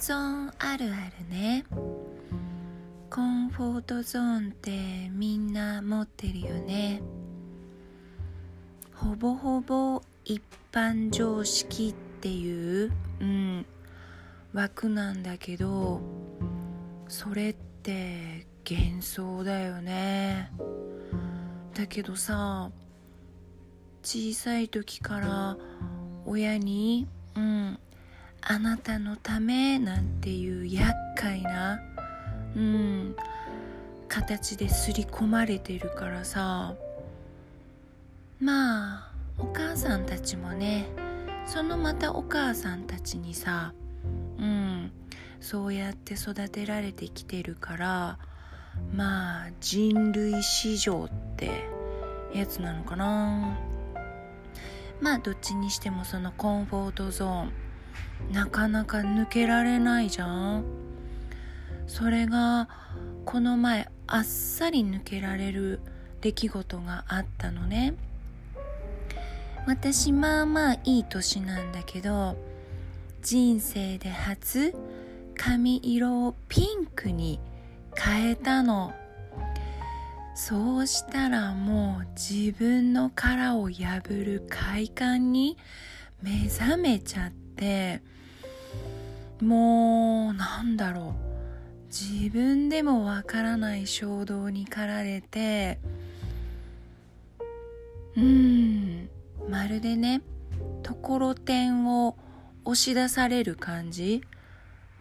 ゾーンあるあるね。コンフォートゾーンってみんな持ってるよね。ほぼほぼ一般常識っていううん枠なんだけどそれって幻想だよね。だけどさ小さい時から親に「うんあなたのため」なんていう厄介なうん形で刷り込まれてるからさ。まあお母さんたちもねそのまたお母さんたちにさうんそうやって育てられてきてるからまあ人類史上ってやつなのかな。まあどっちにしてもそのコンフォートゾーン。なかなか抜けられないじゃん。それがこの前あっさり抜けられる出来事があったのね。私まあまあいい年なんだけど人生で初髪色をピンクに変えたの。そうしたらもう自分の殻を破る快感に目覚めちゃってもうなんだろう。自分でもわからない衝動に駆られてうんまるでねところてんを押し出される感じ。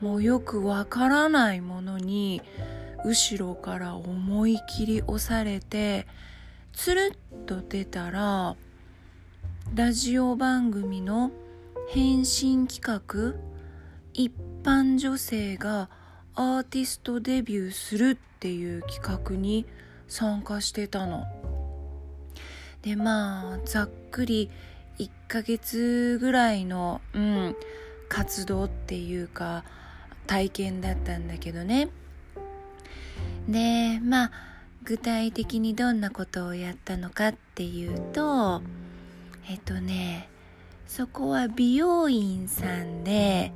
もうよくわからないものに後ろから思い切り押されてつるっと出たらラジオ番組の返信企画？一般女性がアーティストデビューするっていう企画に参加してたの。でまあざっくり1ヶ月ぐらいの、うん、活動っていうか体験だったんだけどね。でまあ具体的にどんなことをやったのかっていうとえっとねそこは美容院さんで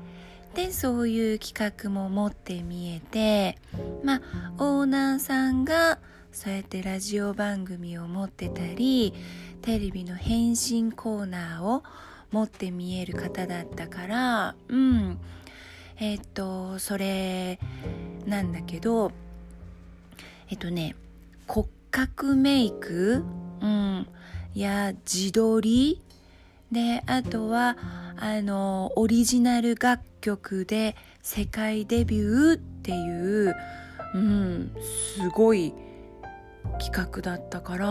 でそういう企画も持って見えてまあオーナーさんがそうやってラジオ番組を持ってたりテレビの返信コーナーを持って見える方だったからうん。えっとそれなんだけどえっとね骨格メイク、うん、や自撮りであとはあのオリジナル楽曲で世界デビューっていう、うん、すごい企画だったから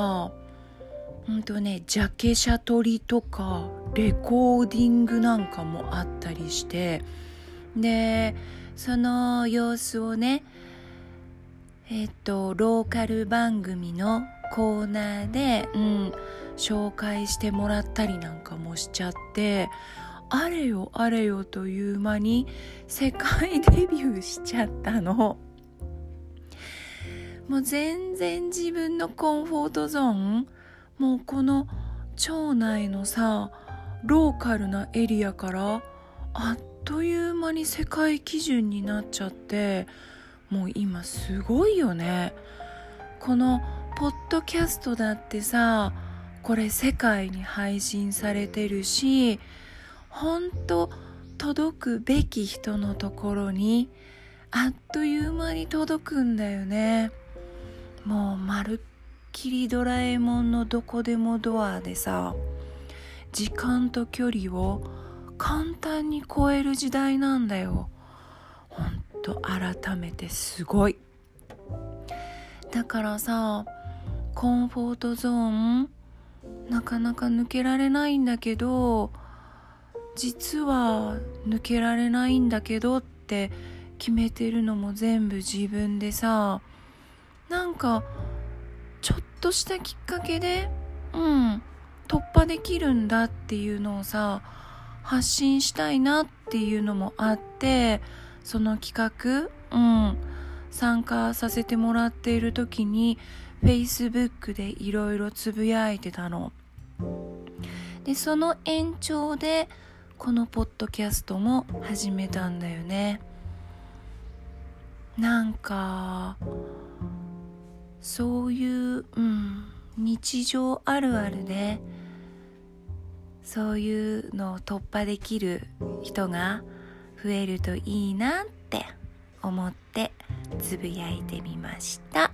ほんとねジャケ写撮りとかレコーディングなんかもあったりしてでその様子をねえっとローカル番組のコーナーで、うん、紹介してもらったりなんかもしちゃってあれよあれよという間に世界デビューしちゃったの。もう全然自分のコンフォートゾーンもうこの町内のさローカルなエリアからあっという間に世界基準になっちゃってもう今すごいよね。このポッドキャストだってさこれ世界に配信されてるしほんと届くべき人のところにあっという間に届くんだよね。もうまるっきりドラえもんのどこでもドアでさ時間と距離を簡単に超える時代なんだよ。ほんと改めてすごい。だからさコンフォートゾーンなかなか抜けられないんだけど実は抜けられないんだけどって決めてるのも全部自分でさなんかちょっとしたきっかけでうん突破できるんだっていうのをさ発信したいなっていうのもあってその企画うん参加させてもらっている時に Facebook でいろいろつぶやいてたの。でその延長でこのポッドキャストも始めたんだよねなんかそういう、うん、日常あるあるでそういうのを突破できる人が増えるといいなって思ってつぶやいてみました。